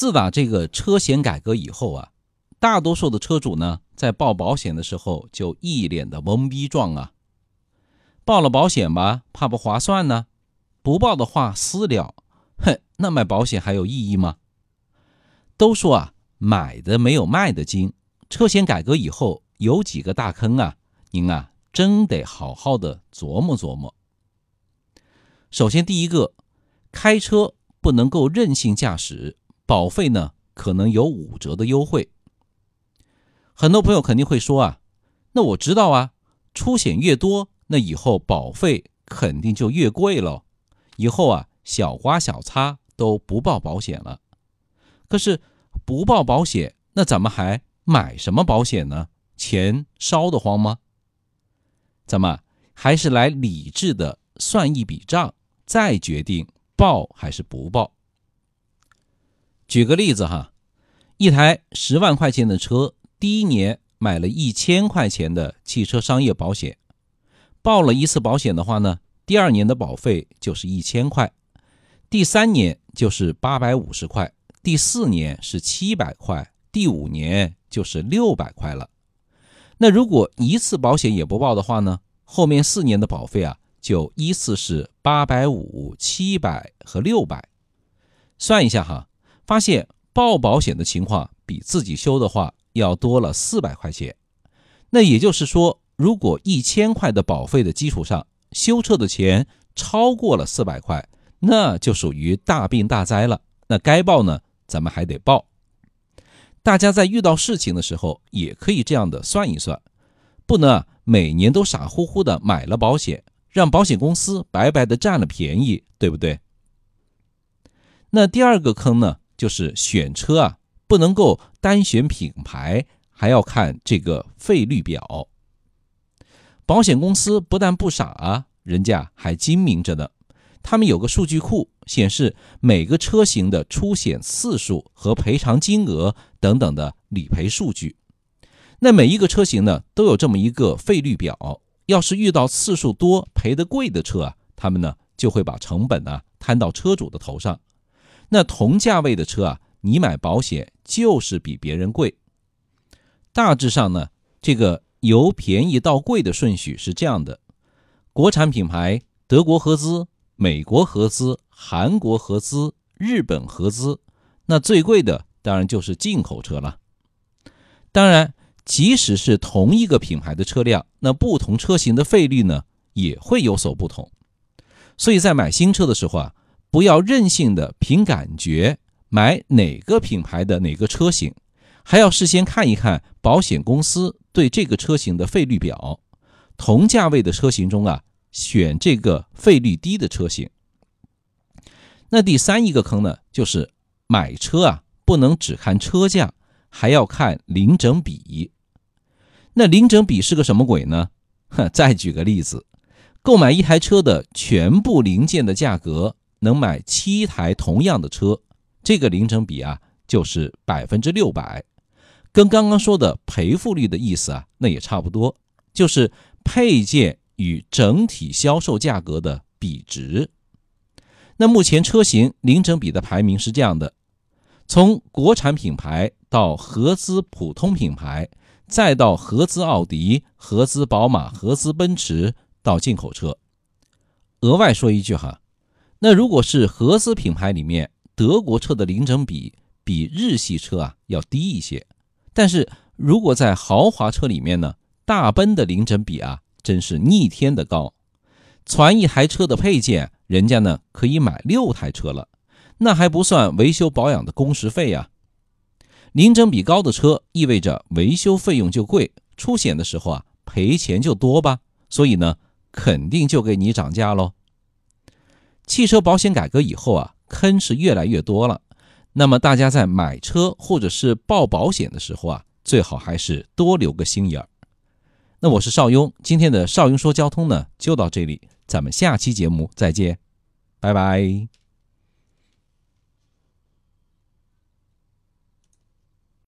自打这个车险改革以后啊，大多数的车主呢，在报保险的时候就一脸的懵逼状啊。报了保险吧，怕不划算呢；不报的话，私了。哼，那买保险还有意义吗？都说啊，买的没有卖的精。车险改革以后有几个大坑啊，您啊，真得好好的琢磨琢磨。首先，第一个，开车不能够任性驾驶，保费呢可能有五折的优惠。很多朋友肯定会说啊，那我知道啊，出险越多，那以后保费肯定就越贵了。以后啊，小刮小擦都不报保险了。可是不报保险，那咱们还买什么保险呢？钱烧得慌吗？咱们还是来理智的算一笔账。再决定报还是不报。举个例子哈，一台十万块钱的车，第一年买了一千块钱的汽车商业保险，报了一次保险的话呢，第二年的保费就是一千块，第三年就是八百五十块，第四年是七百块，第五年就是六百块了。那如果一次保险也不报的话呢，后面四年的保费啊？就依次是八百五、七百和六百，算一下哈，发现报保险的情况比自己修的话要多了四百块钱。那也就是说，如果一千块的保费的基础上修车的钱超过了四百块，那就属于大病大灾了。那该报呢，咱们还得报。大家在遇到事情的时候，也可以这样的算一算，不能每年都傻乎乎的买了保险。让保险公司白白的占了便宜，对不对？那第二个坑呢，就是选车啊，不能够单选品牌，还要看这个费率表。保险公司不但不傻啊，人家还精明着呢。他们有个数据库，显示每个车型的出险次数和赔偿金额等等的理赔数据。那每一个车型呢，都有这么一个费率表。要是遇到次数多、赔得贵的车啊，他们呢就会把成本呢摊到车主的头上。那同价位的车啊，你买保险就是比别人贵。大致上呢，这个由便宜到贵的顺序是这样的：国产品牌，德国合资、美国合资、韩国合资、日本合资。那最贵的当然就是进口车了。当然。即使是同一个品牌的车辆，那不同车型的费率呢也会有所不同。所以在买新车的时候啊，不要任性的凭感觉买哪个品牌的哪个车型，还要事先看一看保险公司对这个车型的费率表。同价位的车型中啊，选这个费率低的车型。那第三一个坑呢，就是买车啊，不能只看车价。还要看零整比，那零整比是个什么鬼呢？再举个例子，购买一台车的全部零件的价格，能买七台同样的车，这个零整比啊，就是百分之六百，跟刚刚说的赔付率的意思啊，那也差不多，就是配件与整体销售价格的比值。那目前车型零整比的排名是这样的。从国产品牌到合资普通品牌，再到合资奥迪、合资宝马、合资奔驰，到进口车。额外说一句哈，那如果是合资品牌里面，德国车的零整比比日系车啊要低一些。但是如果在豪华车里面呢，大奔的零整比啊真是逆天的高，传一台车的配件，人家呢可以买六台车了。那还不算维修保养的工时费呀，零整比高的车意味着维修费用就贵，出险的时候啊赔钱就多吧，所以呢肯定就给你涨价喽。汽车保险改革以后啊，坑是越来越多了，那么大家在买车或者是报保险的时候啊，最好还是多留个心眼儿。那我是邵雍，今天的邵雍说交通呢就到这里，咱们下期节目再见，拜拜。